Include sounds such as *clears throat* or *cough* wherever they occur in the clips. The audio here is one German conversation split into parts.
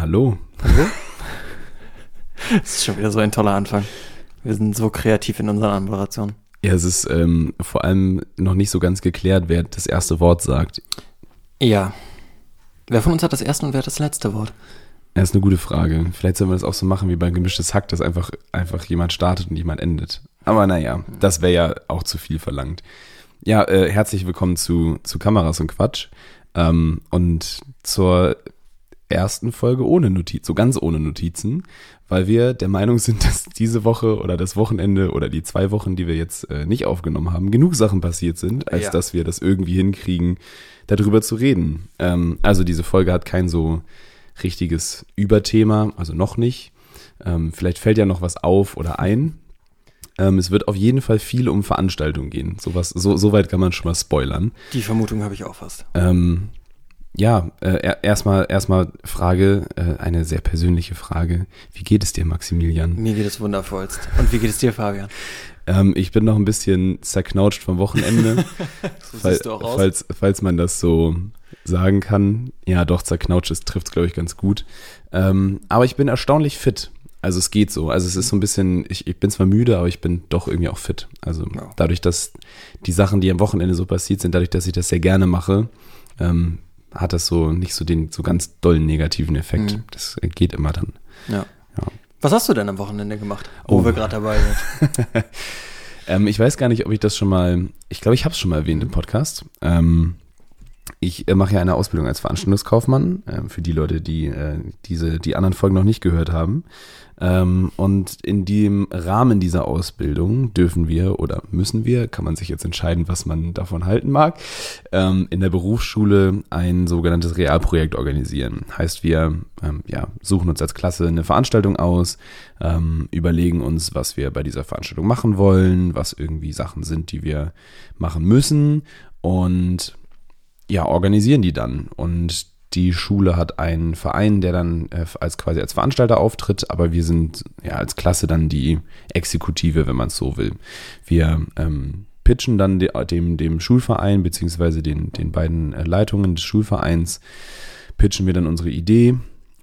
hallo. Hallo? *laughs* Das ist schon wieder so ein toller Anfang. Wir sind so kreativ in unseren Anmoderationen. Ja, es ist ähm, vor allem noch nicht so ganz geklärt, wer das erste Wort sagt. Ja. Wer von uns hat das erste und wer hat das letzte Wort? Das ist eine gute Frage. Vielleicht sollen wir das auch so machen wie bei gemischtes Hack, dass einfach, einfach jemand startet und jemand endet. Aber naja, das wäre ja auch zu viel verlangt. Ja, äh, herzlich willkommen zu, zu Kameras und Quatsch. Ähm, und zur ersten Folge ohne Notiz, so ganz ohne Notizen, weil wir der Meinung sind, *laughs* dass diese Woche oder das Wochenende oder die zwei Wochen, die wir jetzt äh, nicht aufgenommen haben, genug Sachen passiert sind, als Ja. dass wir das irgendwie hinkriegen, darüber zu reden. Ähm, also diese Folge hat kein so richtiges Überthema, also noch nicht. Ähm, vielleicht fällt ja noch was auf oder ein. Ähm, es wird auf jeden Fall viel um Veranstaltungen gehen. Sowas, so, so weit kann man schon mal spoilern. Die Vermutung habe ich auch fast. Ähm, ja, äh, er- erstmal erstmal Frage, äh, eine sehr persönliche Frage. Wie geht es dir, Maximilian? Mir geht es wundervollst. Und wie geht es dir, Fabian? Ähm, ich bin noch ein bisschen zerknautscht vom Wochenende, *laughs* So fall, siehst du auch aus. falls, falls man das so sagen kann. Ja, doch, zerknautscht ist, trifft es, glaube ich, ganz gut. Ähm, aber ich bin erstaunlich fit. Also es geht so. Also es ist so ein bisschen, ich, ich bin zwar müde, aber ich bin doch irgendwie auch fit. Also Ja. dadurch, dass die Sachen, die am Wochenende so passiert sind, dadurch, dass ich das sehr gerne mache, ähm, hat das so nicht so den so ganz dollen negativen Effekt. Mhm. Das geht immer dann. Ja. Ja. Was hast du denn am Wochenende gemacht, wo Oh. wir gerade dabei sind? *laughs* Ähm, ich weiß gar nicht, ob ich das schon mal, ich glaube, ich habe es schon mal erwähnt im Podcast. Ähm, ich äh, mache ja eine Ausbildung als Veranstaltungskaufmann, ähm, für die Leute, die äh, diese, die anderen Folgen noch nicht gehört haben. Ähm, und in dem Rahmen dieser Ausbildung dürfen wir oder müssen wir, kann man sich jetzt entscheiden, was man davon halten mag, ähm, in der Berufsschule ein sogenanntes Realprojekt organisieren. Heißt, wir ähm, ja, suchen uns als Klasse eine Veranstaltung aus, ähm, überlegen uns, was wir bei dieser Veranstaltung machen wollen, was irgendwie Sachen sind, die wir machen müssen und ja, organisieren die dann. Und die Schule hat einen Verein, der dann äh, als quasi als Veranstalter auftritt, aber wir sind ja als Klasse dann die Exekutive, wenn man es so will. Wir ähm, pitchen dann de, dem, dem Schulverein, beziehungsweise den, den beiden äh, Leitungen des Schulvereins, pitchen wir dann unsere Idee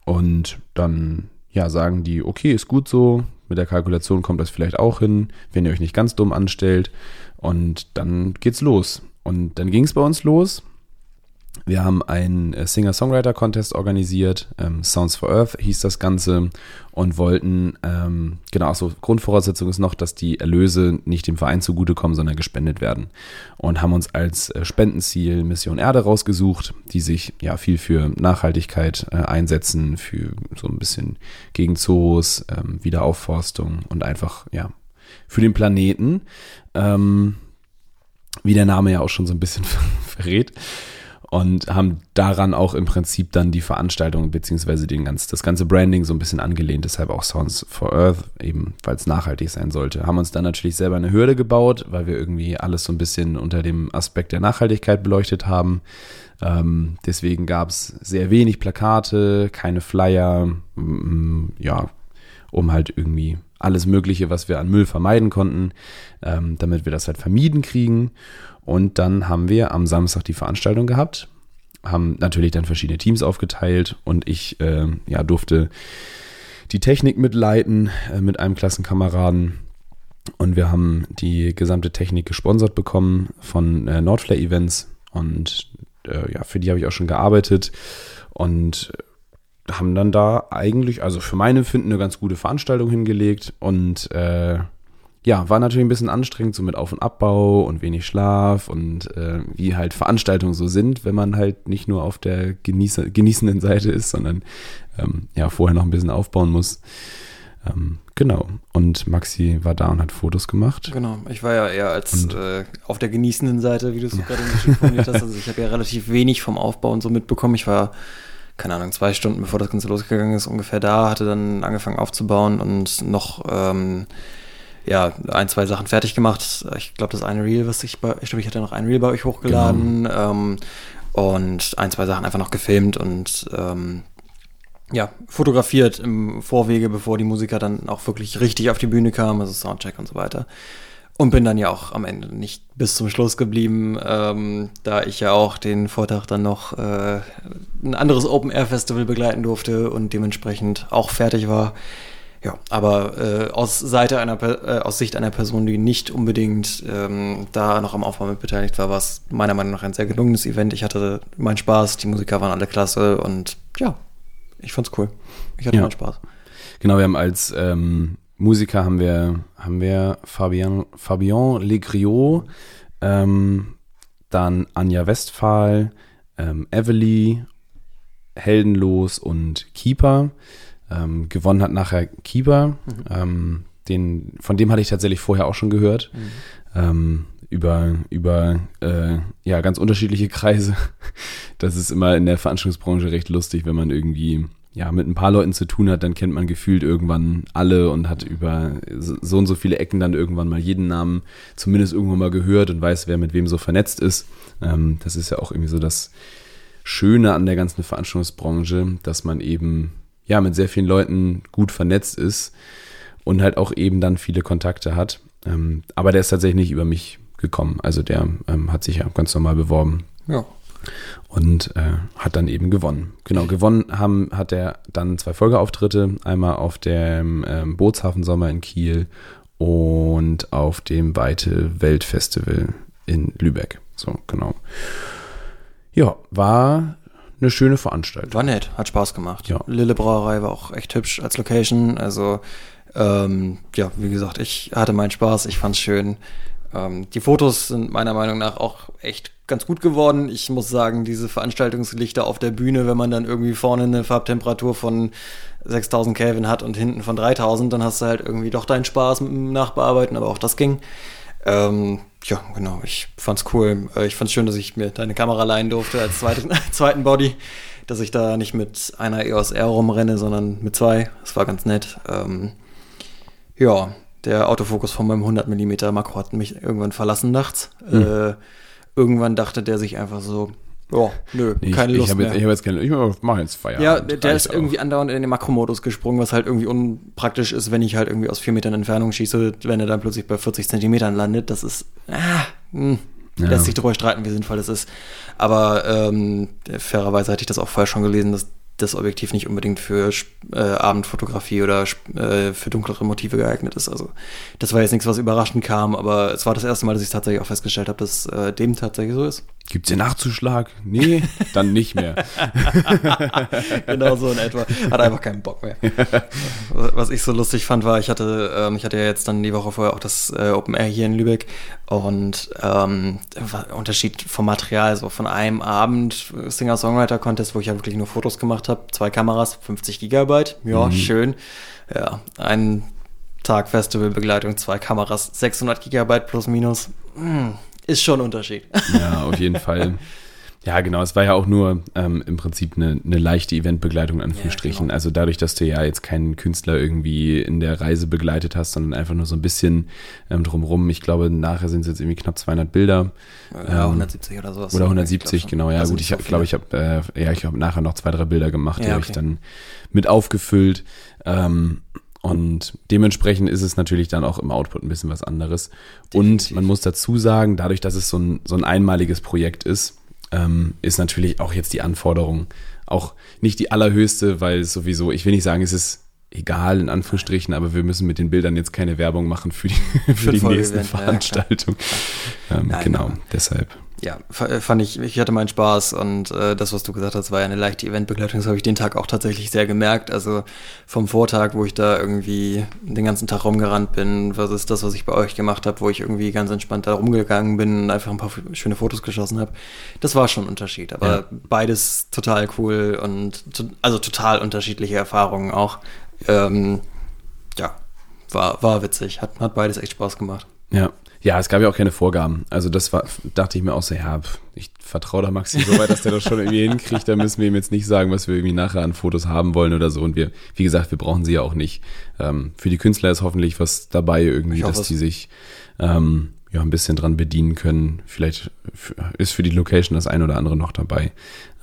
und dann ja, sagen die, okay, ist gut so, mit der Kalkulation kommt das vielleicht auch hin, wenn ihr euch nicht ganz dumm anstellt. Und dann geht's los. Und dann ging es bei uns los. Wir haben einen äh, Singer-Songwriter-Contest organisiert, ähm, Sounds for Earth hieß das Ganze und wollten, ähm, genau, so Grundvoraussetzung ist noch, dass die Erlöse nicht dem Verein zugutekommen, sondern gespendet werden. Und haben uns als äh, Spendenziel Mission Erde rausgesucht, die sich ja viel für Nachhaltigkeit äh, einsetzen, für so ein bisschen gegen Zoos, ähm, Wiederaufforstung und einfach, ja, für den Planeten. Ähm, wie der Name ja auch schon so ein bisschen *laughs* verrät. Und haben daran auch im Prinzip dann die Veranstaltung beziehungsweise den ganz, das ganze Branding so ein bisschen angelehnt, deshalb auch Sounds for Earth, eben weil es nachhaltig sein sollte. Haben uns dann natürlich selber eine Hürde gebaut, weil wir irgendwie alles so ein bisschen unter dem Aspekt der Nachhaltigkeit beleuchtet haben. Ähm, deswegen gab es sehr wenig Plakate, keine Flyer, ja, um halt irgendwie alles Mögliche, was wir an Müll vermeiden konnten, ähm, damit wir das halt vermieden kriegen. Und dann haben wir am Samstag die Veranstaltung gehabt, haben natürlich dann verschiedene Teams aufgeteilt und ich äh, ja, durfte die Technik mitleiten äh, mit einem Klassenkameraden. Und wir haben die gesamte Technik gesponsert bekommen von äh, Nordflare Events und äh, ja, für die habe ich auch schon gearbeitet und haben dann da eigentlich, also für mein Empfinden, eine ganz gute Veranstaltung hingelegt und äh, ja, war natürlich ein bisschen anstrengend, so mit Auf- und Abbau und wenig Schlaf und äh, wie halt Veranstaltungen so sind, wenn man halt nicht nur auf der genieße, genießenden Seite ist, sondern ähm, ja, vorher noch ein bisschen aufbauen muss. Ähm, genau. Und Maxi war da und hat Fotos gemacht. Genau, ich war ja eher als Und- äh, auf der genießenden Seite, wie du es so *laughs* gerade schon formuliert hast. Also ich habe ja relativ wenig vom Aufbau und so mitbekommen. Ich war, keine Ahnung, zwei Stunden bevor das Ganze losgegangen ist, ungefähr da, hatte dann angefangen aufzubauen und noch ähm, ja, ein, zwei Sachen fertig gemacht. Ich glaube, das eine Reel, was ich bei, ich glaube, ich hatte noch ein Reel bei euch hochgeladen ähm, und ein, zwei Sachen einfach noch gefilmt und ähm, ja, fotografiert im Vorwege, bevor die Musiker dann auch wirklich richtig auf die Bühne kamen, also Soundcheck und so weiter. Und bin dann ja auch am Ende nicht bis zum Schluss geblieben, ähm, da ich ja auch den Vortag dann noch äh, ein anderes Open-Air-Festival begleiten durfte und dementsprechend auch fertig war. Ja, aber äh, aus, Seite einer, äh, aus Sicht einer Person, die nicht unbedingt ähm, da noch am Aufbau mit beteiligt war, war es meiner Meinung nach ein sehr gelungenes Event. Ich hatte meinen Spaß, die Musiker waren alle klasse und ja, ich fand's cool. Ich hatte ja. meinen Spaß. Genau, wir haben als ähm, Musiker haben wir, haben wir Fabian, Fabian Legriot, ähm, dann Anja Westphal, ähm, Evely, Heldenlos und Keeper. Ähm, gewonnen hat nachher Keeper. Mhm. Ähm, den, von dem hatte ich tatsächlich vorher auch schon gehört. Mhm. Ähm, über über äh, ja ganz unterschiedliche Kreise. *laughs* Das ist immer in der Veranstaltungsbranche recht lustig, wenn man irgendwie ja, mit ein paar Leuten zu tun hat, dann kennt man gefühlt irgendwann alle und hat über so und so viele Ecken dann irgendwann mal jeden Namen zumindest irgendwann mal gehört und weiß, wer mit wem so vernetzt ist. Ähm, das ist ja auch irgendwie so das Schöne an der ganzen Veranstaltungsbranche, dass man eben ja mit sehr vielen Leuten gut vernetzt ist und halt auch eben dann viele Kontakte hat. Ähm, aber der ist tatsächlich nicht über mich gekommen. Also der ähm, hat sich ja ganz normal beworben. Ja und äh, hat dann eben gewonnen. Genau, gewonnen haben, hat er dann zwei Folgeauftritte, einmal auf dem ähm, Bootshafen Sommer in Kiel und auf dem Weite Weltfestival in Lübeck. So, genau. Ja, war eine schöne Veranstaltung. War nett, hat Spaß gemacht. Ja. Lille Brauerei war auch echt hübsch als Location. Also, ähm, ja, wie gesagt, ich hatte meinen Spaß, ich fand's schön. Ähm, die Fotos sind meiner Meinung nach auch echt ganz gut geworden. Ich muss sagen, diese Veranstaltungslichter auf der Bühne, wenn man dann irgendwie vorne eine Farbtemperatur von 6000 Kelvin hat und hinten von 3000, dann hast du halt irgendwie doch deinen Spaß mit dem Nachbearbeiten, aber auch das ging. Ähm, ja, genau, ich fand's cool. Äh, ich fand's schön, dass ich mir deine Kamera leihen durfte als zweite, *laughs* zweiten Body, dass ich da nicht mit einer EOS R rumrenne, sondern mit zwei. Das war ganz nett. Ähm, ja, der Autofokus von meinem 100 mm Makro hat mich irgendwann verlassen nachts. Mhm. Äh, irgendwann dachte der sich einfach so, oh, nö, ich, keine Lust ich hab mehr. Jetzt, ich habe jetzt keine, ich mache jetzt Feierabend. Ja, der, ist irgendwie andauernd in den Makromodus gesprungen, was halt irgendwie unpraktisch ist, wenn ich halt irgendwie aus vier Metern Entfernung schieße, wenn er dann plötzlich bei 40 Zentimetern landet. Das ist, ah, mh, ja. lässt sich darüber streiten, wie sinnvoll das ist. Aber ähm, fairerweise hatte ich das auch vorher schon gelesen, dass das Objektiv nicht unbedingt für äh, Abendfotografie oder äh, für dunklere Motive geeignet ist. Also das war jetzt nichts, was überraschend kam, aber es war das erste Mal, dass ich tatsächlich auch festgestellt habe, dass äh, dem tatsächlich so ist. Gibt's den Nachzuschlag? Nee, *laughs* dann nicht mehr. *laughs* genau so in etwa. Hat einfach keinen Bock mehr. *laughs* Was ich so lustig fand, war, ich hatte, ähm, ich hatte ja jetzt dann die Woche vorher auch das äh, Open Air hier in Lübeck und ähm, Unterschied vom Material, so von einem Abend Singer-Songwriter-Contest, wo ich ja wirklich nur Fotos gemacht habe, zwei Kameras, 50 Gigabyte, ja, mhm. schön. Ja, ein Tag Festivalbegleitung, zwei Kameras, 600 Gigabyte plus minus. Hm ist schon ein Unterschied. Ja, auf jeden *laughs* Fall. Ja, genau. Es war ja auch nur ähm, im Prinzip eine, eine leichte Eventbegleitung, an Anführungsstrichen. Ja, genau. Also dadurch, dass du ja jetzt keinen Künstler irgendwie in der Reise begleitet hast, sondern einfach nur so ein bisschen ähm, drumrum. Ich glaube, nachher sind es jetzt irgendwie knapp 200 Bilder. Ja, 170 oder sowas. Oder 170, ich genau. Ja, also gut. Ich glaube, ich habe äh, ja, ich habe nachher noch zwei, drei Bilder gemacht, ja, die okay. habe ich dann mit aufgefüllt. Ähm, und dementsprechend ist es natürlich dann auch im Output ein bisschen was anderes. Definitiv. Und man muss dazu sagen, dadurch, dass es so ein, so ein einmaliges Projekt ist, ähm, ist natürlich auch jetzt die Anforderung auch nicht die allerhöchste, weil sowieso, ich will nicht sagen, es ist egal in Anführungsstrichen, aber wir müssen mit den Bildern jetzt keine Werbung machen für die, *laughs* für, für die nächsten Veranstaltungen. Ja, ähm, genau, deshalb ja, äh, fand ich, ich hatte meinen Spaß und äh, das, was du gesagt hast, war ja eine leichte Eventbegleitung. Das habe ich den Tag auch tatsächlich sehr gemerkt. Also vom Vortag, wo ich da irgendwie den ganzen Tag rumgerannt bin, versus das, was ich bei euch gemacht habe, wo ich irgendwie ganz entspannt da rumgegangen bin und einfach ein paar schöne Fotos geschossen habe. Das war schon ein Unterschied. Aber ja. beides total cool und also total unterschiedliche Erfahrungen auch. Ähm, ja, war, war witzig. Hat, hat beides echt Spaß gemacht. Ja, ja, es gab ja auch keine Vorgaben. Also das war, dachte ich mir auch so, ja, ich vertraue da Maxi so weit, dass der das schon irgendwie hinkriegt. Da müssen wir ihm jetzt nicht sagen, was wir irgendwie nachher an Fotos haben wollen oder so. Und wir, wie gesagt, wir brauchen sie ja auch nicht. Ähm, für die Künstler ist hoffentlich was dabei irgendwie, hoffe, dass die sich ähm, ja ein bisschen dran bedienen können. Vielleicht ist für die Location das ein oder andere noch dabei.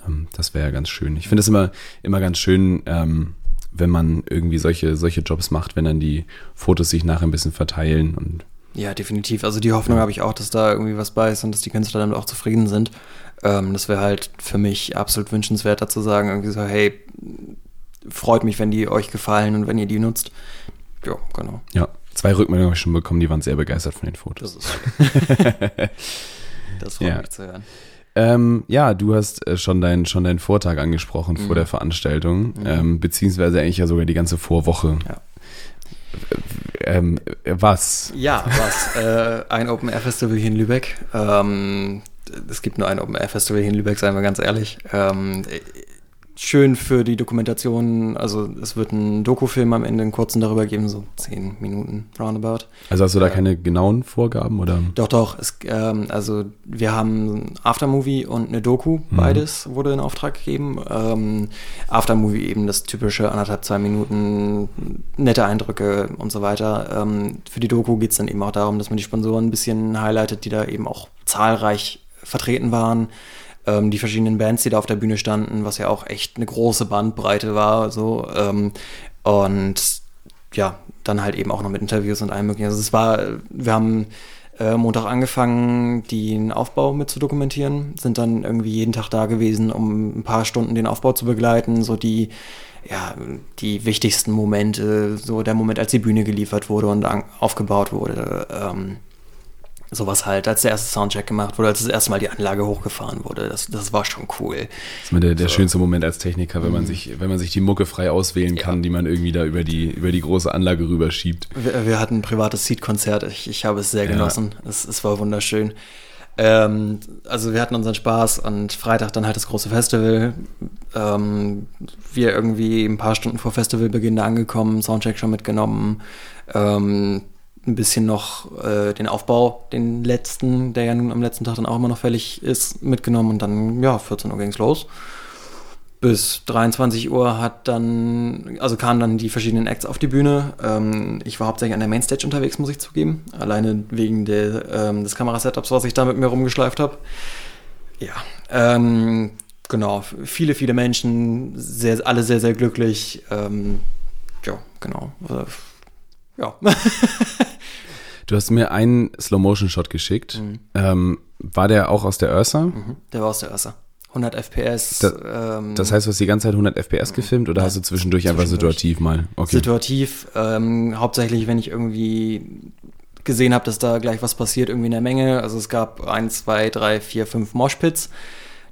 Ähm, das wäre ja ganz schön. Ich finde es immer, immer ganz schön, ähm, wenn man irgendwie solche, solche Jobs macht, wenn dann die Fotos sich nachher ein bisschen verteilen und Ja, definitiv. Also die Hoffnung habe ich auch, dass da irgendwie was bei ist und dass die Künstler damit auch zufrieden sind. Ähm, das wäre halt für mich absolut wünschenswert, dazu sagen, irgendwie so, hey, freut mich, wenn die euch gefallen und wenn ihr die nutzt. Ja, genau. Ja, zwei Rückmeldungen habe ich schon bekommen, die waren sehr begeistert von den Fotos. Das ist *laughs* Das freut Ja. mich zu hören. Ähm, ja, du hast äh, schon, dein, schon deinen Vortag angesprochen vor Mhm. der Veranstaltung, Mhm. ähm, beziehungsweise eigentlich ja sogar die ganze Vorwoche. Ja. Ähm, äh, was? Ja, was? äh, ein Open Air Festival hier in Lübeck. Ähm, es gibt nur ein Open Air Festival hier in Lübeck, seien wir ganz ehrlich. Ähm, äh, schön für die Dokumentation. Also es wird ein Dokufilm am Ende, einen kurzen darüber geben, so zehn Minuten roundabout. Also hast du da Äh, keine genauen Vorgaben oder? Doch, doch. Es, ähm, also wir haben ein Aftermovie und eine Doku, Mhm. beides wurde in Auftrag gegeben. Ähm, Aftermovie eben das typische anderthalb, zwei Minuten, nette Eindrücke und so weiter. Ähm, für die Doku geht es dann eben auch darum, dass man die Sponsoren ein bisschen highlightet, die da eben auch zahlreich vertreten waren. Ähm, die verschiedenen Bands, die da auf der Bühne standen, was ja auch echt eine große Bandbreite war. So, ähm, und ja, dann halt eben auch noch mit Interviews und allem möglichen. Also es war, wir haben äh, Montag angefangen, den Aufbau mit zu dokumentieren, sind dann irgendwie jeden Tag da gewesen, um ein paar Stunden den Aufbau zu begleiten, so die, ja, die wichtigsten Momente, so der Moment, als die Bühne geliefert wurde und aufgebaut wurde, ähm, sowas halt, als der erste Soundcheck gemacht wurde, als das erste Mal die Anlage hochgefahren wurde, das, das war schon cool. Das ist immer der, der So. schönste Moment als Techniker, wenn man sich, wenn man sich die Mucke frei auswählen Ja. kann, die man irgendwie da über die, über die große Anlage rüberschiebt. Wir, wir hatten ein privates Seed-Konzert. Ich, ich habe es sehr Ja. genossen. Es, es war wunderschön. Ähm, also wir hatten unseren Spaß und Freitag dann halt das große Festival. Ähm, wir irgendwie ein paar Stunden vor Festivalbeginn da angekommen, Soundcheck schon mitgenommen. Ähm, ein bisschen noch äh, den Aufbau, den letzten, der ja nun am letzten Tag dann auch immer noch fällig ist, mitgenommen und dann, ja, 14 Uhr ging's los. Bis 23 Uhr hat dann, also kamen dann die verschiedenen Acts auf die Bühne. Ähm, ich war hauptsächlich an der Mainstage unterwegs, muss ich zugeben. Alleine wegen der, ähm, des Kamerasetups, was ich da mit mir rumgeschleift habe. Ja, ähm, genau. Viele, viele Menschen, sehr, alle sehr, sehr glücklich. Ähm, ja, genau. Äh, ja. *laughs* Du hast mir einen Slow-Motion-Shot geschickt. Mhm. Ähm, war der auch aus der Ursa? Mhm, der war aus der Ursa. 100 FPS. Da- ähm, Das heißt, du hast die ganze Zeit 100 FPS gefilmt oder Ja, hast du zwischendurch einfach zwischendurch. situativ mal? Okay. situativ. Ähm, hauptsächlich, wenn ich irgendwie gesehen habe, dass da gleich was passiert, irgendwie in der Menge. Also es gab ein, zwei, drei, vier, fünf Moshpits,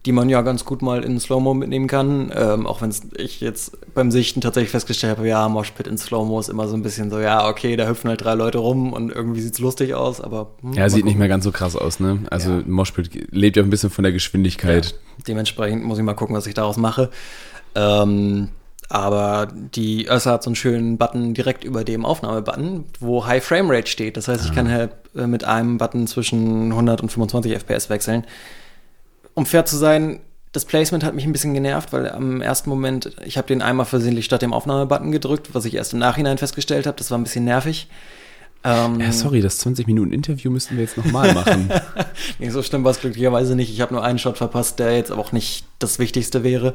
die man ja ganz gut mal in Slow-Mo mitnehmen kann. Ähm, auch wenn ich jetzt beim Sichten tatsächlich festgestellt habe, ja, Moshpit in Slow-Mo ist immer so ein bisschen so, ja, okay, da hüpfen halt drei Leute rum und irgendwie sieht's lustig aus, aber hm, ja, sieht nicht gucken. mehr ganz so krass aus, ne? Also Ja. Moshpit lebt ja ein bisschen von der Geschwindigkeit. Dementsprechend muss ich mal gucken, was ich daraus mache. Ähm, aber die Ursa hat so einen schönen Button direkt über dem Aufnahmebutton, wo High Frame Rate steht. Das heißt, ich kann halt äh, mit einem Button zwischen 100 und 25 FPS wechseln. Um fair zu sein, das Placement hat mich ein bisschen genervt, weil am ersten Moment, ich habe den einmal versehentlich statt dem Aufnahmebutton gedrückt, was ich erst im Nachhinein festgestellt habe. Das war ein bisschen nervig. Ähm, Ja, sorry, das 20 Minuten Interview müssten wir jetzt nochmal machen. *laughs* Nee, so schlimm war es glücklicherweise nicht. Ich habe nur einen Shot verpasst, der jetzt aber auch nicht das Wichtigste wäre.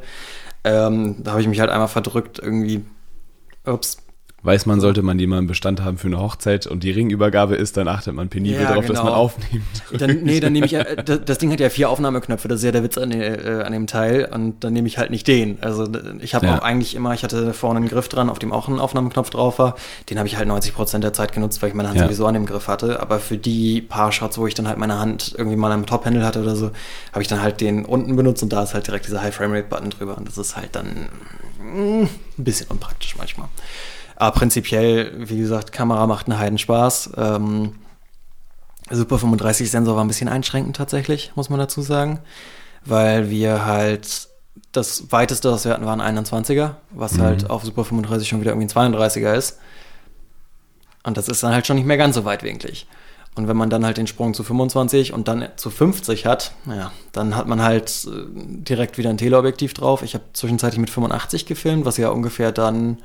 Ähm, da habe ich mich halt einmal verdrückt, irgendwie. Ups. Weiß man, sollte man die mal im Bestand haben für eine Hochzeit und die Ringübergabe ist, dann achtet man penibel Ja, darauf, dass genau. man aufnimmt. *laughs* Dann, nee, dann nehme ich, äh, das, das Ding hat ja vier Aufnahmeknöpfe, das ist ja der Witz an, äh, an dem Teil und dann nehme ich halt nicht den. Also ich habe Ja. auch eigentlich immer, ich hatte vorne einen Griff dran, auf dem auch ein Aufnahmeknopf drauf war. Den habe ich halt 90 Prozent der Zeit genutzt, weil ich meine Hand Ja. sowieso an dem Griff hatte. Aber für die paar Shots, wo ich dann halt meine Hand irgendwie mal am Top-Handle hatte oder so, habe ich dann halt den unten benutzt und da ist halt direkt dieser High-Frame-Rate-Button drüber und das ist halt dann mm, ein bisschen unpraktisch manchmal. Aber prinzipiell, wie gesagt, Kamera macht einen Heidenspaß. Ähm, Super 35 Sensor war ein bisschen einschränkend tatsächlich, muss man dazu sagen, weil wir halt das weiteste, was wir hatten, war ein 21er, was Mhm. halt auf Super 35 schon wieder irgendwie ein 32er ist. Und das ist dann halt schon nicht mehr ganz so weitwinklig. Und wenn man dann halt den Sprung zu 25 und dann zu 50 hat, naja, dann hat man halt äh, direkt wieder ein Teleobjektiv drauf. Ich habe zwischenzeitlich mit 85 gefilmt, was ja ungefähr dann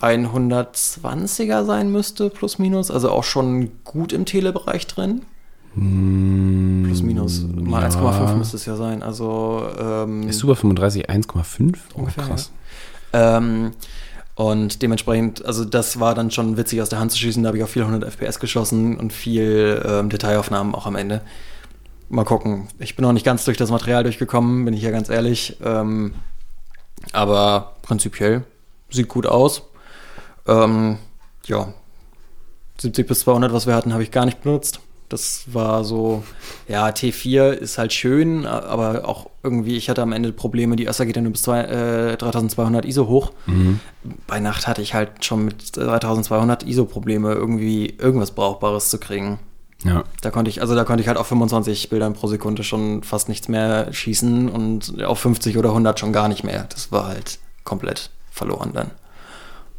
120er sein müsste, plus minus. Also auch schon gut im Telebereich drin. Plus minus. Mal ja. 1,5 müsste es ja sein. Also ähm, Ist Super 35 1,5? Oh, Ungefähr, krass. ähm, Und dementsprechend, also das war dann schon witzig aus der Hand zu schießen. Da habe ich auch viel 100 FPS geschossen und viel ähm, Detailaufnahmen auch am Ende. Mal gucken. Ich bin noch nicht ganz durch das Material durchgekommen, bin ich ja ganz ehrlich. Ähm, aber prinzipiell sieht gut aus. Ähm, ja, 70 bis 200, was wir hatten, habe ich gar nicht benutzt. Das war so, ja, T4 ist halt schön, aber auch irgendwie, ich hatte am Ende Probleme, die Össer geht ja nur bis zwei, äh, 3200 ISO hoch. Mhm. Bei Nacht hatte ich halt schon mit 3200 ISO Probleme, irgendwie irgendwas Brauchbares zu kriegen. Ja. Da konnte ich, also da konnte ich halt auf 25 Bildern pro Sekunde schon fast nichts mehr schießen und auf 50 oder 100 schon gar nicht mehr. Das war halt komplett verloren dann.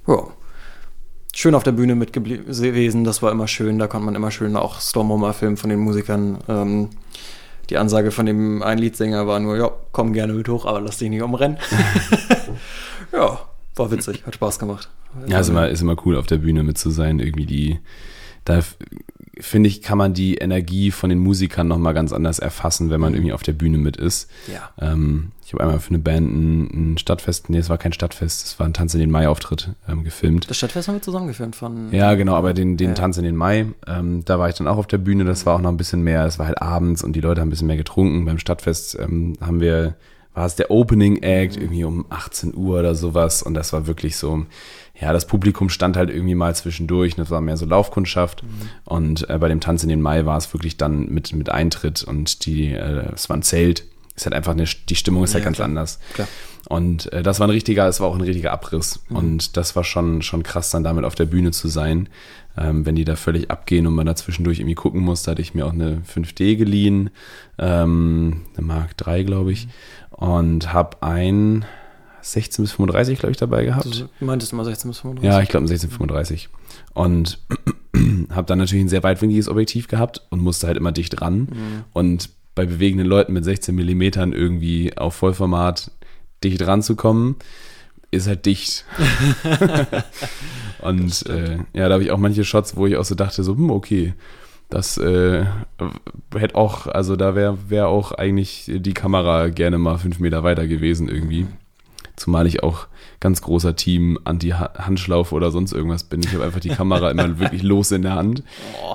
Ja schön auf der Bühne mit gewesen, das war immer schön, da konnte man immer schön auch Stormhomer filmen von den Musikern. Ähm, die Ansage von dem einen Liedsänger war nur, ja, komm gerne mit hoch, aber lass dich nicht umrennen. *laughs* ja, war witzig, hat Spaß gemacht. Ja, ist immer, ist immer cool, auf der Bühne mit zu sein, irgendwie die, da finde ich, kann man die Energie von den Musikern nochmal ganz anders erfassen, wenn man mhm. irgendwie auf der Bühne mit ist. Ja. Ähm, ich habe einmal für eine Band ein, ein, Stadtfest, nee, es war kein Stadtfest, es war ein Tanz in den Mai-Auftritt ähm, gefilmt. Das Stadtfest haben wir zusammen gefilmt von. Ja, genau, aber den, den ja. Tanz in den Mai, ähm, da war ich dann auch auf der Bühne, das war auch noch ein bisschen mehr, es war halt abends und die Leute haben ein bisschen mehr getrunken. Beim Stadtfest ähm, haben wir, war es der Opening Act, irgendwie um 18 Uhr oder sowas und das war wirklich so, ja, das Publikum stand halt irgendwie mal zwischendurch, das war mehr so Laufkundschaft. Mhm. Und äh, bei dem Tanz in den Mai war es wirklich dann mit, mit Eintritt und die, äh, es war ein Zelt. Ist halt einfach eine, die Stimmung ist halt ja, ganz klar. anders. Klar. Und äh, das war ein richtiger, es war auch ein richtiger Abriss. Mhm. Und das war schon, schon krass, dann damit auf der Bühne zu sein. Ähm, wenn die da völlig abgehen und man da zwischendurch irgendwie gucken muss, da hatte ich mir auch eine 5D geliehen, ähm, eine Mark 3, glaube ich, und habe ein, 16 bis 35, glaube ich, dabei gehabt. Du meintest immer 16 bis 35? Ja, ich glaube 16 bis 35. Und *clears throat* habe dann natürlich ein sehr weitwinkliges Objektiv gehabt und musste halt immer dicht ran. Mhm. Und bei bewegenden Leuten mit 16 Millimetern irgendwie auf Vollformat dicht ranzukommen, ist halt dicht. *laughs* und äh, ja, da habe ich auch manche Shots, wo ich auch so dachte, so, hm, okay, das äh, hätte auch, also da wäre wär auch eigentlich die Kamera gerne mal fünf Meter weiter gewesen irgendwie. Zumal ich auch ganz großer Team Anti-Handschlaufe oder sonst irgendwas bin. Ich habe einfach die Kamera immer *laughs* wirklich los in der Hand.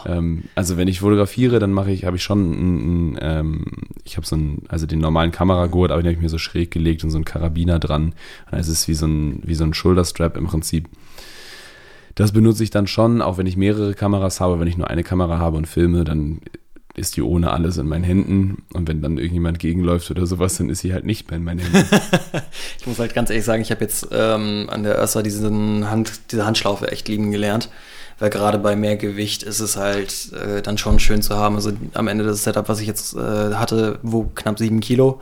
Ähm, also wenn ich fotografiere, dann mache ich, habe ich schon ein, ein ähm, ich habe so einen, also den normalen Kameragurt, aber den habe ich mir so schräg gelegt und so einen Karabiner dran. Es ist wie so ein, wie so ein Shoulderstrap im Prinzip. Das benutze ich dann schon, auch wenn ich mehrere Kameras habe. Wenn ich nur eine Kamera habe und filme, dann ist die ohne alles in meinen Händen. Und wenn dann irgendjemand gegenläuft oder sowas, dann ist sie halt nicht mehr in meinen Händen. *laughs* ich muss halt ganz ehrlich sagen, ich habe jetzt ähm, an der Össer diesen Hand, diese Handschlaufe echt lieben gelernt. Weil gerade bei mehr Gewicht ist es halt äh, dann schon schön zu haben. Also am Ende das Setup, was ich jetzt äh, hatte, wo knapp sieben Kilo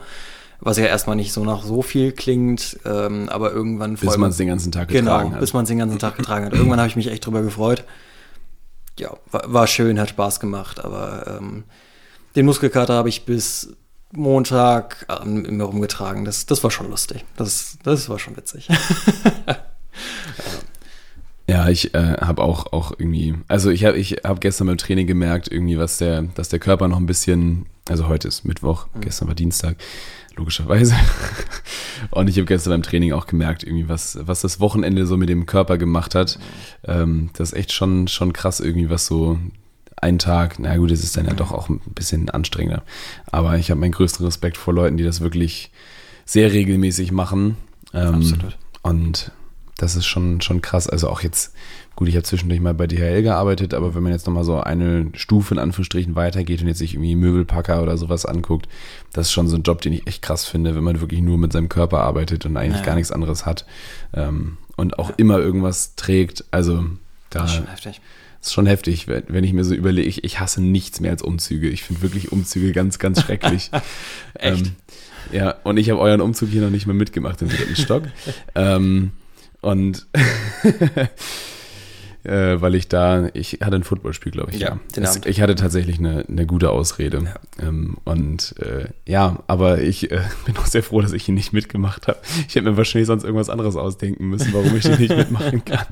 was ja erstmal nicht so nach so viel klingt, ähm, aber irgendwann bis man es den ganzen Tag getragen genau, hat. Genau, bis man es den ganzen Tag getragen hat. Irgendwann habe ich mich echt drüber gefreut ja, war, war, schön, hat Spaß gemacht, aber ähm, den Muskelkater habe ich bis Montag ähm, immer rumgetragen. Das, das war schon lustig. Das, das war schon witzig. *laughs* Ja, ich äh, habe auch, auch irgendwie, also ich habe ich hab gestern beim Training gemerkt, irgendwie, was der, dass der Körper noch ein bisschen, also heute ist Mittwoch, mhm. gestern war Dienstag, logischerweise. *laughs* Und ich habe gestern beim Training auch gemerkt, irgendwie, was, was das Wochenende so mit dem Körper gemacht hat. Ähm, das ist echt schon, schon krass, irgendwie, was so ein Tag, na gut, es ist dann ja doch auch ein bisschen anstrengender. Aber ich habe meinen größten Respekt vor Leuten, die das wirklich sehr regelmäßig machen. Ähm, Absolut. Und das ist schon, schon krass. Also auch jetzt, gut, ich habe zwischendurch mal bei DHL gearbeitet, aber wenn man jetzt nochmal so eine Stufe in Anführungsstrichen weitergeht und jetzt sich irgendwie Möbelpacker oder sowas anguckt, das ist schon so ein Job, den ich echt krass finde, wenn man wirklich nur mit seinem Körper arbeitet und eigentlich ja. gar nichts anderes hat ähm, und auch ja. immer irgendwas trägt. Also da das ist schon heftig. Ist schon heftig, wenn ich mir so überlege, ich, ich hasse nichts mehr als Umzüge. Ich finde wirklich Umzüge ganz, ganz schrecklich. *laughs* echt? Ähm, ja, und ich habe euren Umzug hier noch nicht mehr mitgemacht im dritten Stock. *laughs* ähm, und *laughs* äh, weil ich da, ich hatte ein Footballspiel, glaube ich. Ja, ja. Es, ich hatte tatsächlich eine, eine gute Ausrede. Ja. Ähm, und äh, ja, aber ich äh, *laughs* bin auch sehr froh, dass ich ihn nicht mitgemacht habe. Ich hätte mir wahrscheinlich sonst irgendwas anderes ausdenken müssen, warum ich den nicht *laughs* mitmachen kann.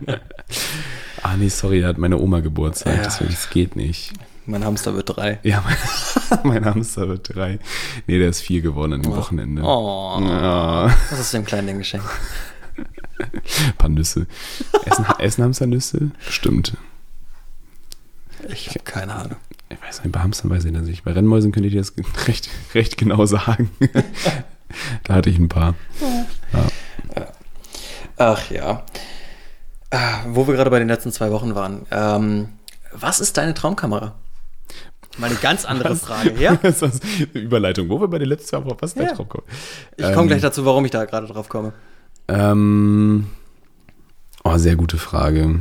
ah, nee, sorry, da hat meine Oma Geburtstag. Ja. Deswegen, das geht nicht. Mein Hamster wird drei. Ja, mein, *laughs* mein Hamster wird drei. Nee, der ist vier geworden an dem oh. Wochenende. Oh. Ja. Was ist dem kleinen Ding geschenkt? Ein *laughs* paar Nüsse. Essen, essen Hamster Nüsse? Stimmt. Ich habe keine Ahnung. Ich weiß nicht, bei Hamstern weiß ich das nicht. Bei Rennmäusen könnte ich dir das *laughs* recht, recht genau sagen. *laughs* da hatte ich ein paar. Ja. Ach ja. Ah, wo wir gerade bei den letzten zwei Wochen waren. Ähm, was ist deine Traumkamera? Mal eine ganz andere Frage, ja? Überleitung. Wo wir bei den letzten zwei Wochen, was ist Ja. dein Traumkamera? Ich komme gleich dazu, warum ich da gerade drauf komme. Ähm, oh, sehr gute Frage.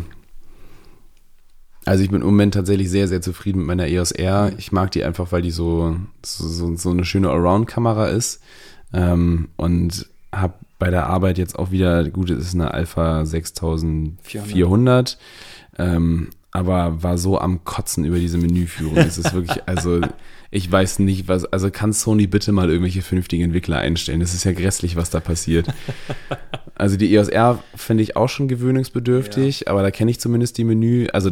Also ich bin im Moment tatsächlich sehr, sehr zufrieden mit meiner EOS R. Ich mag die einfach, weil die so, so, so, eine schöne Allround-Kamera ist. Ähm, und habe bei der Arbeit jetzt auch wieder, gut, es ist eine Alpha 6400, ähm, aber war so am Kotzen über diese Menüführung. Es ist wirklich, *laughs* also ich weiß nicht, was, also kann Sony bitte mal irgendwelche vernünftigen Entwickler einstellen? Das ist ja grässlich, was da passiert. Also die EOS R finde ich auch schon gewöhnungsbedürftig, aber da kenne ich zumindest die Menü, also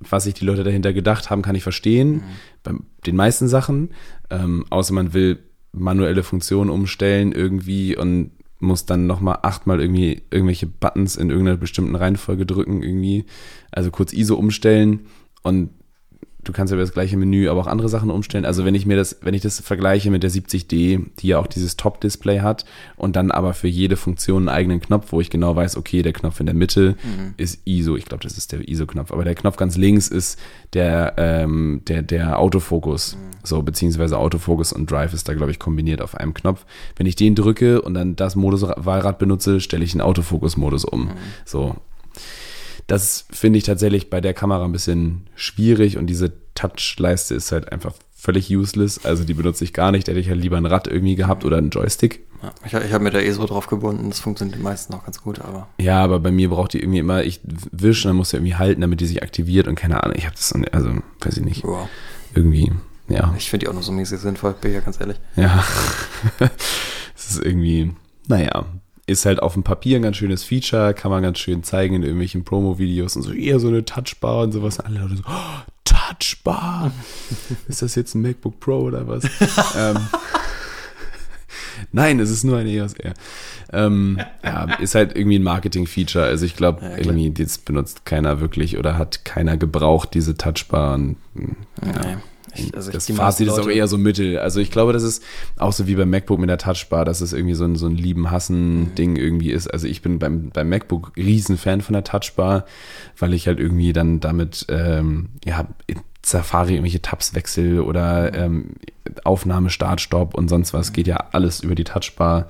was sich die Leute dahinter gedacht haben, kann ich verstehen. Bei den meisten Sachen. Ähm, außer man will manuelle Funktionen umstellen irgendwie und muss dann nochmal achtmal irgendwie irgendwelche Buttons in irgendeiner bestimmten Reihenfolge drücken irgendwie. Also kurz ISO umstellen und du kannst ja über das gleiche Menü aber auch andere Sachen umstellen. Also wenn ich mir das, wenn ich das vergleiche mit der 70D, die ja auch dieses Top-Display hat und dann aber für jede Funktion einen eigenen Knopf, wo ich genau weiß, okay, der Knopf in der Mitte ist ISO. Ich glaube, das ist der ISO-Knopf. Aber der Knopf ganz links ist der, ähm, der, der Autofokus. So, beziehungsweise Autofokus und Drive ist da, glaube ich, kombiniert auf einem Knopf. Wenn ich den drücke und dann das Moduswahlrad benutze, stelle ich den Autofokus-Modus um. So, das finde ich tatsächlich bei der Kamera ein bisschen schwierig und diese Touch-Leiste ist halt einfach völlig useless. Also die benutze ich gar nicht. Da hätte ich halt lieber ein Rad irgendwie gehabt oder einen Joystick. Ja, ich ich habe mir da eh so drauf gebunden. Das funktioniert den meisten auch ganz gut, aber Ja, aber bei mir braucht die irgendwie immer, ich wische, dann muss sie irgendwie halten, damit die sich aktiviert und keine Ahnung. Ich habe das, also weiß ich nicht, wow. irgendwie, ja, Ich finde die auch nur so mäßig sinnvoll, bin ich ja ganz ehrlich. ja. *laughs* Es ist irgendwie, naja, ist halt auf dem Papier ein ganz schönes Feature, kann man ganz schön zeigen in irgendwelchen Promo-Videos und so, eher so eine Touchbar und sowas. Alle Leute so, oh, Touchbar! *laughs* ist das jetzt ein MacBook Pro oder was? ähm, Nein, es ist nur eine EOS R. Ähm, ja, ist halt irgendwie ein Marketing-Feature. Also ich glaube, Ja, irgendwie das benutzt keiner wirklich oder hat keiner gebraucht, diese Touchbar. Und, ja. Ich, also das Fazit ist auch eher so mittel. Also ich glaube, das ist auch so wie beim MacBook mit der Touchbar, dass es irgendwie so ein, so ein Mhm. Lieben-Hassen-Ding irgendwie ist. Also ich bin beim, beim MacBook riesen Fan von der Touchbar, weil ich halt irgendwie dann damit, ähm, ja, Safari irgendwelche Tabs wechsel oder Mhm. ähm, Aufnahme, Start, Stopp und sonst was. Geht ja alles über die Touchbar.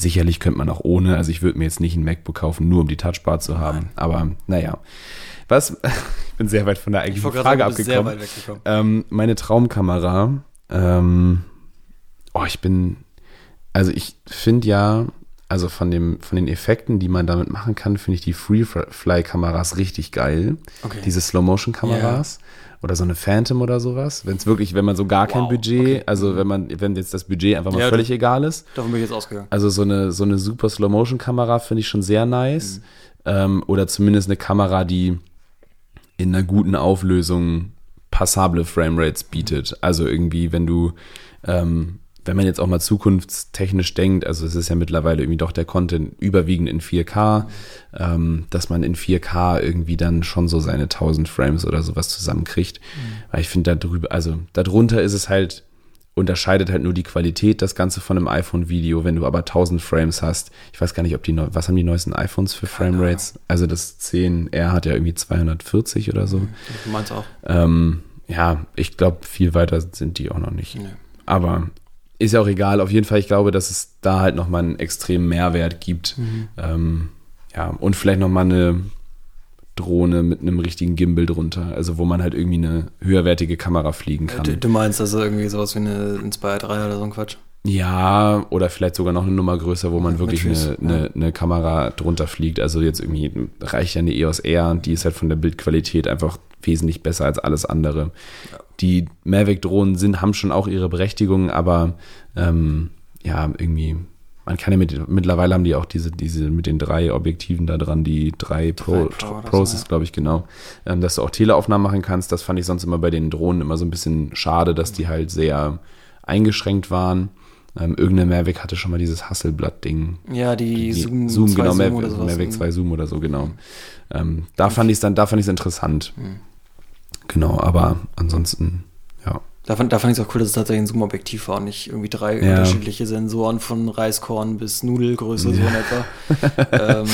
Sicherlich könnte man auch ohne, also ich würde mir jetzt nicht ein MacBook kaufen, nur um die Touchbar zu haben. Aber naja. Was, *laughs* ich bin sehr weit von der Ich eigentlichen Frage sagen, abgekommen. Ähm, meine Traumkamera. Ähm, oh, ich bin. Also ich finde ja, also von dem, von den Effekten, die man damit machen kann, finde ich die Free-Fly-Kameras richtig geil. Okay. Diese Slow-Motion-Kameras. Oder so eine Phantom oder sowas. Wenn es wirklich, wenn man so gar kein Wow, Budget, okay. also wenn man, wenn jetzt das Budget einfach mal Ja, völlig egal ist. Davon bin ich jetzt ausgegangen. Also so eine, so eine super Slow-Motion-Kamera finde ich schon sehr nice. Ähm, oder zumindest eine Kamera, die in einer guten Auflösung passable Framerates bietet. Also irgendwie, wenn du, ähm, wenn man jetzt auch mal zukunftstechnisch denkt, also es ist ja mittlerweile irgendwie doch der Content überwiegend in 4K, ähm, dass man in 4K irgendwie dann schon so seine 1000 Frames oder sowas zusammenkriegt. Weil ich finde da drüber, also darunter ist es halt unterscheidet halt nur die Qualität das Ganze von einem iPhone-Video. Wenn du aber 1000 Frames hast, ich weiß gar nicht, ob die, neu, was haben die neuesten iPhones für Framerates? Also das 10R hat ja irgendwie 240 oder so. Du meinst auch. Ähm, ja, ich glaube, viel weiter sind die auch noch nicht. Nee. Aber ist ja auch egal. Auf jeden Fall, ich glaube, dass es da halt nochmal einen extremen Mehrwert gibt. Ähm, ja, und vielleicht nochmal eine Drohne mit einem richtigen Gimbal drunter. Also wo man halt irgendwie eine höherwertige Kamera fliegen kann. Du, du meinst also irgendwie sowas wie eine Inspire 3 oder so ein Quatsch? Ja, oder vielleicht sogar noch eine Nummer größer, wo man Ja, wirklich eine, eine, eine Kamera drunter fliegt. Also jetzt irgendwie reicht ja eine EOS R, die ist halt von der Bildqualität einfach wesentlich besser als alles andere. Die Mavic-Drohnen sind, haben schon auch ihre Berechtigung, aber ähm, ja, irgendwie, man kann ja mit, mittlerweile haben die auch diese, diese mit den drei Objektiven da dran, die drei Pro, Pro Pros so, ja. glaube ich, genau, ähm, dass du auch Teleaufnahmen machen kannst. Das fand ich sonst immer bei den Drohnen immer so ein bisschen schade, dass die halt sehr eingeschränkt waren. Ähm, irgendeine Mavic hatte schon mal dieses Hasselblatt-Ding. Ja, die, Die- Zoom, Zoom 2 genau, Zoom Mavic, oder. Mavic 2 Zoom oder so, genau. Ähm, da fand ich es dann, da fand ich es interessant. Mhm. Genau, aber ansonsten, ja. Da fand, da fand ich es auch cool, dass es tatsächlich ein Zoom-Objektiv war und nicht irgendwie drei Ja. unterschiedliche Sensoren von Reiskorn bis Nudelgröße, so in etwa. *laughs* ähm,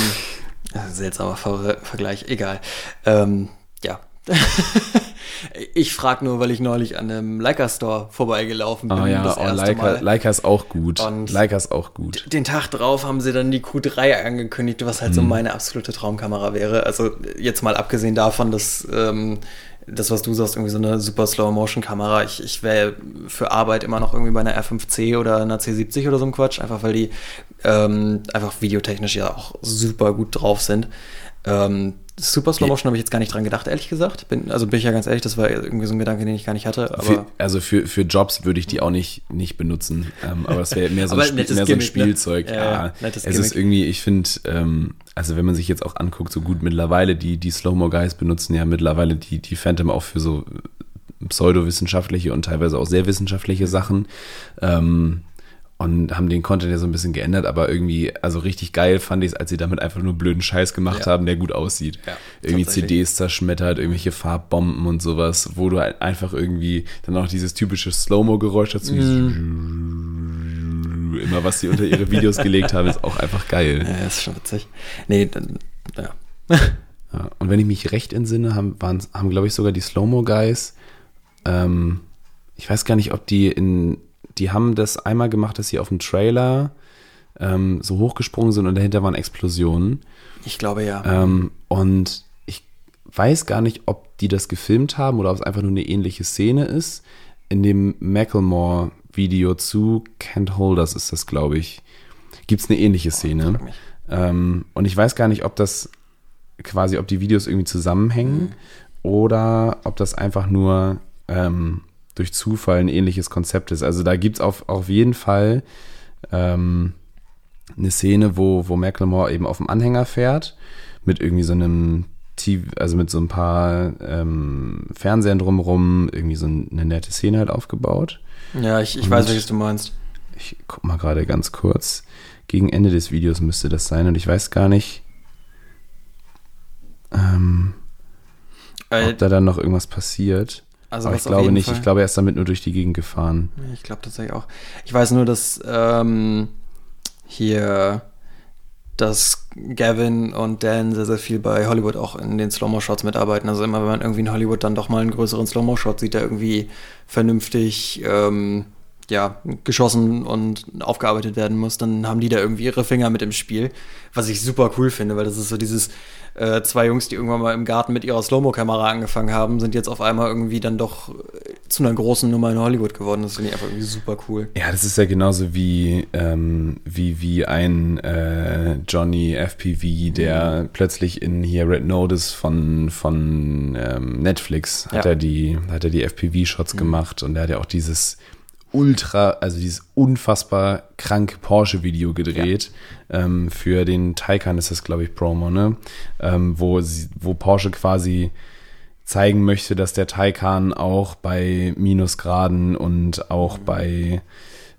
seltsamer Ver Vergleich, egal. Ähm, ja. *laughs* ich frage nur, weil ich neulich an einem Leica-Store vorbeigelaufen bin. Oh ja, das oh, erste Leica, Mal. Leica ist auch gut. Und- Leica ist auch gut. Den Tag drauf haben sie dann die Q3 angekündigt, was halt so Mhm. meine absolute Traumkamera wäre. Also jetzt mal abgesehen davon, dass ähm, das, was du sagst, irgendwie so eine super Slow-Motion-Kamera. Ich, ich wäre für Arbeit immer noch irgendwie bei einer R5C oder einer C70 oder so ein Quatsch, einfach weil die ähm, einfach videotechnisch ja auch super gut drauf sind. Ähm, Super Slow Motion habe ich jetzt gar nicht dran gedacht, ehrlich gesagt. Bin, also bin ich ja ganz ehrlich, das war irgendwie so ein Gedanke, den ich gar nicht hatte. Für, also für, für Jobs würde ich die auch nicht, nicht benutzen. Ähm, aber das wäre mehr so ein, *laughs* Spiel, mehr so ein Gimmick, ne? Spielzeug. Ja, Ja, ja, es ist Gimmick. irgendwie, ich finde, ähm, also wenn man sich jetzt auch anguckt, so gut mittlerweile, die, die Slow-Mo-Guys benutzen ja mittlerweile die, die Phantom auch für so pseudowissenschaftliche und teilweise auch sehr wissenschaftliche Sachen. Ähm, und haben den Content ja so ein bisschen geändert, aber irgendwie, also richtig geil fand ich es, als sie damit einfach nur blöden Scheiß gemacht Ja. haben, der gut aussieht. Ja, irgendwie. CDs zerschmettert, irgendwelche Farbbomben und sowas, wo du halt einfach irgendwie dann auch dieses typische Slow-Mo-Geräusch dazu. Mhm. Immer was sie unter ihre Videos gelegt haben, ist auch einfach geil. ja, ist schon witzig. Nee, dann, ja. Ja, und wenn ich mich recht entsinne, haben, waren, haben glaube ich, sogar die Slow-Mo-Guys, ähm, ich weiß gar nicht, ob die in, die haben das einmal gemacht, dass sie auf dem Trailer ähm, so hochgesprungen sind und dahinter waren Explosionen. Ich glaube ja. Ähm, und ich weiß gar nicht, ob die das gefilmt haben oder ob es einfach nur eine ähnliche Szene ist. In dem Macklemore-Video zu Kent Holders ist das, glaube ich, gibt es eine ähnliche Szene. Mich. Ähm, und ich weiß gar nicht, ob das quasi, ob die Videos irgendwie zusammenhängen oder ob das einfach nur ähm, durch Zufall ein ähnliches Konzept ist. Also da gibt es auf, auf jeden Fall ähm, eine Szene, wo, wo Macklemore eben auf dem Anhänger fährt, mit irgendwie so einem also mit so ein paar ähm, Fernsehern drumrum, irgendwie so eine nette Szene halt aufgebaut. Ja, ich, ich Und- weiß, welches du meinst. Ich guck mal gerade ganz kurz. Gegen Ende des Videos müsste das sein und ich weiß gar nicht, ähm, Äh, ob da dann noch irgendwas passiert. Also Aber ich glaube nicht. Fall- Ich glaube, er ist damit nur durch die Gegend gefahren. Ich glaube tatsächlich auch. Ich weiß nur, dass ähm, hier dass Gavin und Dan sehr, sehr viel bei Hollywood auch in den Slow-Mo-Shots mitarbeiten. Also immer, wenn man irgendwie in Hollywood dann doch mal einen größeren Slow-Mo-Shot sieht, der irgendwie vernünftig ähm, ja, geschossen und aufgearbeitet werden muss, dann haben die da irgendwie ihre Finger mit im Spiel. Was ich super cool finde, weil das ist so dieses äh, zwei Jungs, die irgendwann mal im Garten mit ihrer Slow-Mo-Kamera angefangen haben, sind jetzt auf einmal irgendwie dann doch äh, zu einer großen Nummer in Hollywood geworden. Das finde ich einfach irgendwie super cool. Ja, das ist ja genauso wie, ähm, wie, wie ein äh, Johnny FPV, der plötzlich in hier Red Notice von, von ähm, Netflix hat Ja. er die, hat er die FPV-Shots gemacht und er hat ja auch dieses ultra, also dieses unfassbar kranke Porsche-Video gedreht. Ähm, für den Taycan ist das, glaube ich, Promo, ne? Ähm, wo, sie, wo Porsche quasi zeigen möchte, dass der Taycan auch bei Minusgraden und auch bei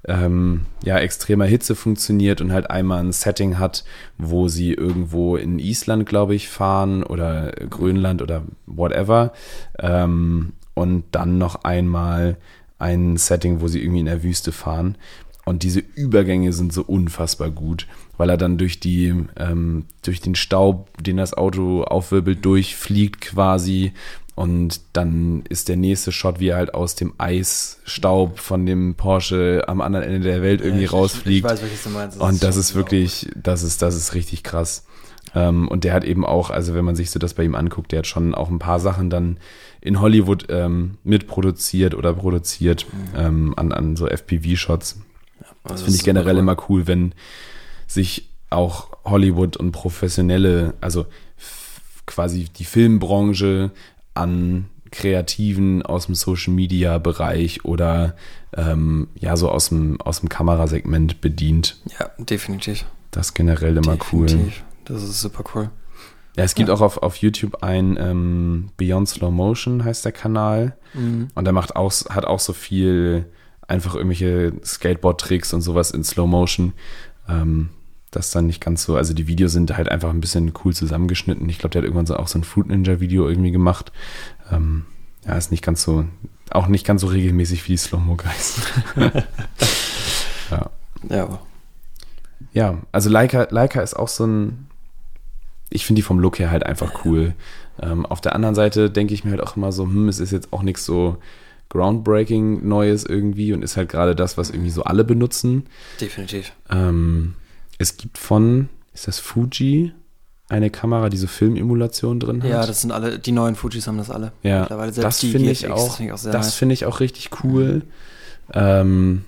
ähm, ja, extremer Hitze funktioniert und halt einmal ein Setting hat, wo sie irgendwo in Island, glaube ich, fahren oder Grönland oder whatever. Ähm, und dann noch einmal ein Setting, wo sie irgendwie in der Wüste fahren. Und diese Übergänge sind so unfassbar gut, weil er dann durch die, ähm, durch den Staub, den das Auto aufwirbelt, durchfliegt quasi. Und dann ist der nächste Shot, wie er halt aus dem Eisstaub von dem Porsche am anderen Ende der Welt irgendwie Ja, rausfliegt. Weiß, welches du meinst. Und das ist wirklich, das ist, das ist richtig krass. Ähm, und der hat eben auch, also wenn man sich so das bei ihm anguckt, der hat schon auch ein paar Sachen dann in Hollywood ähm, mitproduziert oder produziert ähm, an, an so FPV-Shots. Das finde ich generell immer cool, wenn sich auch Hollywood und professionelle, also quasi die Filmbranche an Kreativen aus dem Social Media Bereich oder ähm, ja so aus dem aus dem Kamerasegment bedient. Ja, definitiv. Das ist generell immer cool. definitiv. Das ist super cool. Ja, es gibt Ja. auch auf, auf YouTube ein ähm, Beyond Slow Motion heißt der Kanal Mhm. und der macht auch hat auch so viel einfach irgendwelche Skateboard-Tricks und sowas in Slow Motion. Ähm, das dann nicht ganz so, also die Videos sind halt einfach ein bisschen cool zusammengeschnitten. Ich glaube, der hat irgendwann so auch so ein Fruit Ninja Video irgendwie gemacht. Ähm, ja, ist nicht ganz so, auch nicht ganz so regelmäßig wie die Slow-Mo Guys. *laughs* *laughs* ja. Ja. Ja, also Leica, Leica ist auch so ein, ich finde die vom Look her halt einfach cool. Ähm, auf der anderen Seite denke ich mir halt auch immer so, hm, es ist jetzt auch nichts so groundbreaking Neues irgendwie und ist halt gerade das, was irgendwie so alle benutzen. Definitiv. Ähm, es gibt von, ist das Fuji, eine Kamera, die so Filmemulation drin hat. Ja, das sind alle, die neuen Fujis haben das alle. Ja, Mittlerweile selbst das finde ich auch, find ich auch das finde ich auch richtig cool. Mhm. Ähm,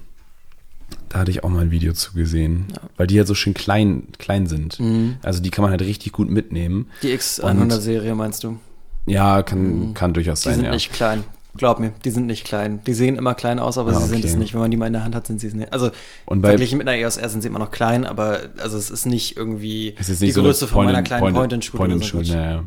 da hatte ich auch mal ein Video zu gesehen, ja. weil die halt so schön klein, klein sind. Mhm. Also die kann man halt richtig gut mitnehmen. Die X100-Serie meinst du? Ja, kann, mhm. kann durchaus die sein, sind ja. nicht klein. Glaub mir, die sind nicht klein. Die sehen immer klein aus, aber ah, sie sind es nicht. Wenn man die mal in der Hand hat, sind sie es nicht. Also und bei, verglichen mit einer EOS R sind sie immer noch klein, aber also es ist nicht irgendwie ist nicht die so Größe von meiner kleinen Point-and-Shoot. Point Point ja, ja.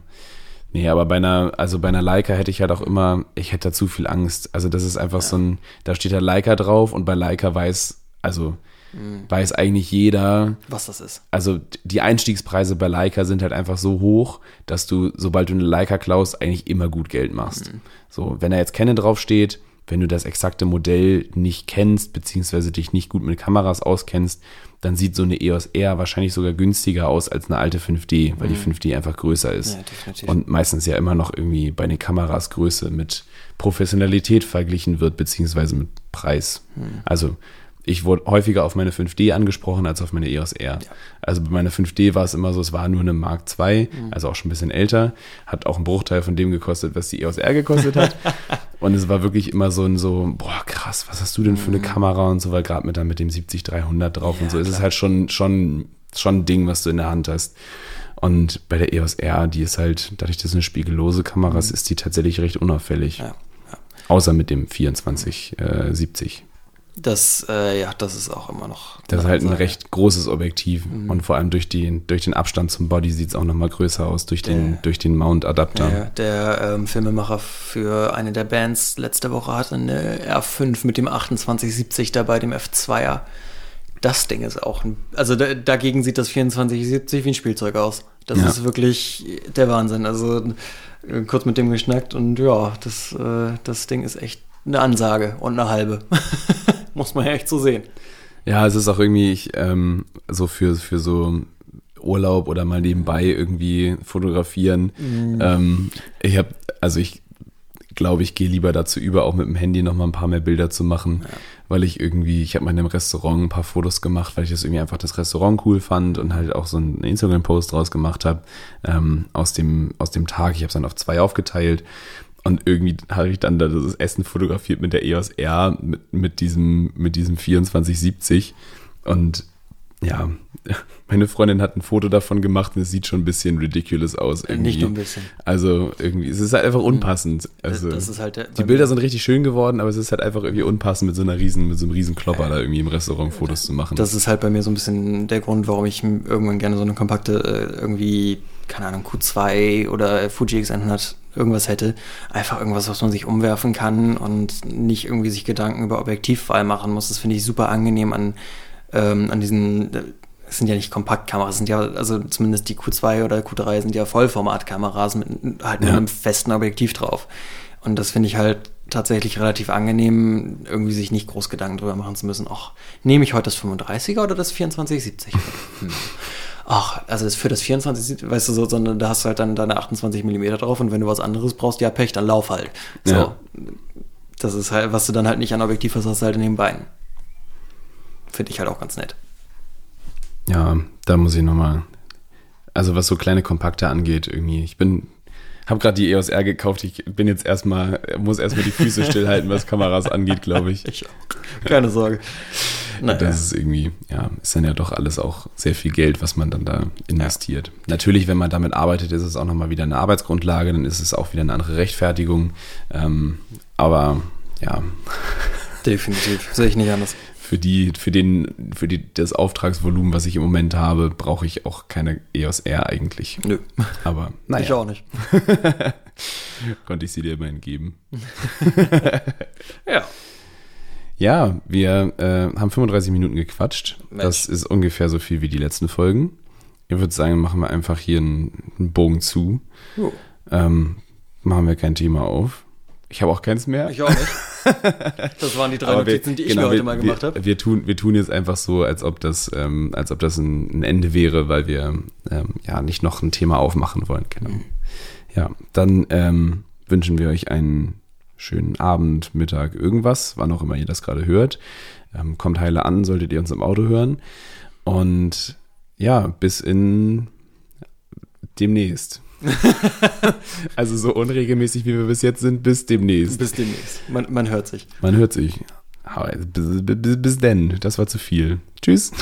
Nee, aber bei einer, also bei einer Leica hätte ich halt auch immer, ich hätte da zu viel Angst. Also das ist einfach ja. so ein, da steht ja Leica drauf und bei Leica weiß, also mhm. weiß eigentlich jeder, was das ist. Also die Einstiegspreise bei Leica sind halt einfach so hoch, dass du, sobald du eine Leica klaust, eigentlich immer gut Geld machst. Mhm. So, wenn da jetzt Canon draufsteht, wenn du das exakte Modell nicht kennst, beziehungsweise dich nicht gut mit Kameras auskennst, dann sieht so eine EOS R wahrscheinlich sogar günstiger aus als eine alte 5D, weil mhm. die 5D einfach größer ist. Ja, und meistens ja immer noch irgendwie bei den Kameras Größe mit Professionalität verglichen wird, beziehungsweise mit Preis. Mhm. Also ich wurde häufiger auf meine 5D angesprochen als auf meine EOS R. Ja. Also bei meiner 5D war es immer so, es war nur eine Mark II, mhm. also auch schon ein bisschen älter, hat auch einen Bruchteil von dem gekostet, was die EOS R gekostet hat. *laughs* und es war wirklich immer so ein so, boah, krass, was hast du denn für eine mhm. Kamera und so, weil gerade mit, mit dem 70-300 drauf ja, und so ist es halt schon, schon, schon ein Ding, was du in der Hand hast. Und bei der EOS R, die ist halt, dadurch, dass es eine spiegellose Kamera ist, mhm. ist die tatsächlich recht unauffällig. Ja. Außer mit dem 2470. Äh, das, äh, ja, das ist auch immer noch. Das ist halt ein recht großes Objektiv mhm. und vor allem durch, die, durch den Abstand zum Body sieht es auch nochmal größer aus, durch den, durch den Mount-Adapter. Ja, der ähm, Filmemacher für eine der Bands letzte Woche hatte eine R5 mit dem 2870 dabei, dem F2er. Das Ding ist auch, ein, also da, dagegen sieht das 2470 wie ein Spielzeug aus. Das ja. ist wirklich der Wahnsinn. Also äh, kurz mit dem geschnackt und ja, das, äh, das Ding ist echt eine Ansage und eine halbe. *laughs* Muss man ja echt so sehen. Ja, es ist auch irgendwie ich, ähm, so für, für so Urlaub oder mal nebenbei irgendwie fotografieren. Mhm. Ähm, ich habe, also ich glaube, ich gehe lieber dazu über, auch mit dem Handy noch mal ein paar mehr Bilder zu machen, ja. weil ich irgendwie, ich habe mal in einem Restaurant ein paar Fotos gemacht, weil ich das irgendwie einfach das Restaurant cool fand und halt auch so einen Instagram-Post draus gemacht habe ähm, aus, dem, aus dem Tag. Ich habe es dann auf zwei aufgeteilt und irgendwie habe ich dann das Essen fotografiert mit der EOS R, mit, mit diesem, mit diesem 2470. Und ja, *laughs* meine Freundin hat ein Foto davon gemacht und es sieht schon ein bisschen ridiculous aus. Irgendwie. Nicht nur ein bisschen. Also irgendwie, es ist halt einfach unpassend. Also, das ist halt der, die Bilder sind richtig schön geworden, aber es ist halt einfach irgendwie unpassend, mit so einer riesen, mit so einem riesen Klopper da irgendwie im Restaurant Fotos zu machen. Das ist halt bei mir so ein bisschen der Grund, warum ich irgendwann gerne so eine kompakte, äh, irgendwie, keine Ahnung, Q2 oder Fuji X100 irgendwas hätte. Einfach irgendwas, was man sich umwerfen kann und nicht irgendwie sich Gedanken über Objektivwahl machen muss. Das finde ich super angenehm an, ähm, an diesen, es sind ja nicht Kompaktkameras, sind ja, also zumindest die Q2 oder Q3 sind ja Vollformatkameras mit halt ja. einem festen Objektiv drauf. Und das finde ich halt tatsächlich relativ angenehm, irgendwie sich nicht groß Gedanken drüber machen zu müssen. Ach, nehme ich heute das 35er oder das 2470? *laughs* *laughs* hm ach, also das für das 24, weißt du, so, sondern da hast du halt dann deine 28 mm drauf und wenn du was anderes brauchst, ja, Pech, dann lauf halt. So. Ja. Das ist halt, was du dann halt nicht an Objektiv hast, hast du halt in den Beinen. Finde ich halt auch ganz nett. Ja, da muss ich nochmal, also was so kleine Kompakte angeht, irgendwie, ich bin, habe gerade die EOS R gekauft, ich bin jetzt erstmal, muss erstmal die Füße stillhalten, was Kameras angeht, glaube ich. ich auch. Keine Sorge. Naja. Das ist irgendwie, ja, ist dann ja doch alles auch sehr viel Geld, was man dann da investiert. Ja. Natürlich, wenn man damit arbeitet, ist es auch nochmal wieder eine Arbeitsgrundlage, dann ist es auch wieder eine andere Rechtfertigung. Ähm, aber ja. Definitiv, sehe ich nicht anders. Für die, für den, für die, das Auftragsvolumen, was ich im Moment habe, brauche ich auch keine EOS R eigentlich. Nö. Aber naja. Ich auch nicht. *laughs* Konnte ich sie dir immerhin geben. *laughs* ja. Ja, wir äh, haben 35 Minuten gequatscht. Mensch. Das ist ungefähr so viel wie die letzten Folgen. Ich würde sagen, machen wir einfach hier einen, einen Bogen zu. Ähm, machen wir kein Thema auf. Ich habe auch keins mehr. Ich auch nicht. *laughs* Das waren die drei wir- Notizen, die ich genau, mir heute wir, mal gemacht habe. Wir tun, wir tun jetzt einfach so, als ob das, ähm, als ob das ein, ein Ende wäre, weil wir ähm, ja nicht noch ein Thema aufmachen wollen. Genau. Mhm. Ja, dann ähm, wünschen wir euch einen schönen Abend, Mittag, irgendwas, wann auch immer ihr das gerade hört. Ähm, kommt heile an, solltet ihr uns im Auto hören. Und ja, bis in demnächst. *laughs* also so unregelmäßig, wie wir bis jetzt sind, bis demnächst. Bis demnächst. Man, man hört sich. Man hört sich. Aber Bis, bis, bis denn. Das war zu viel. Tschüss.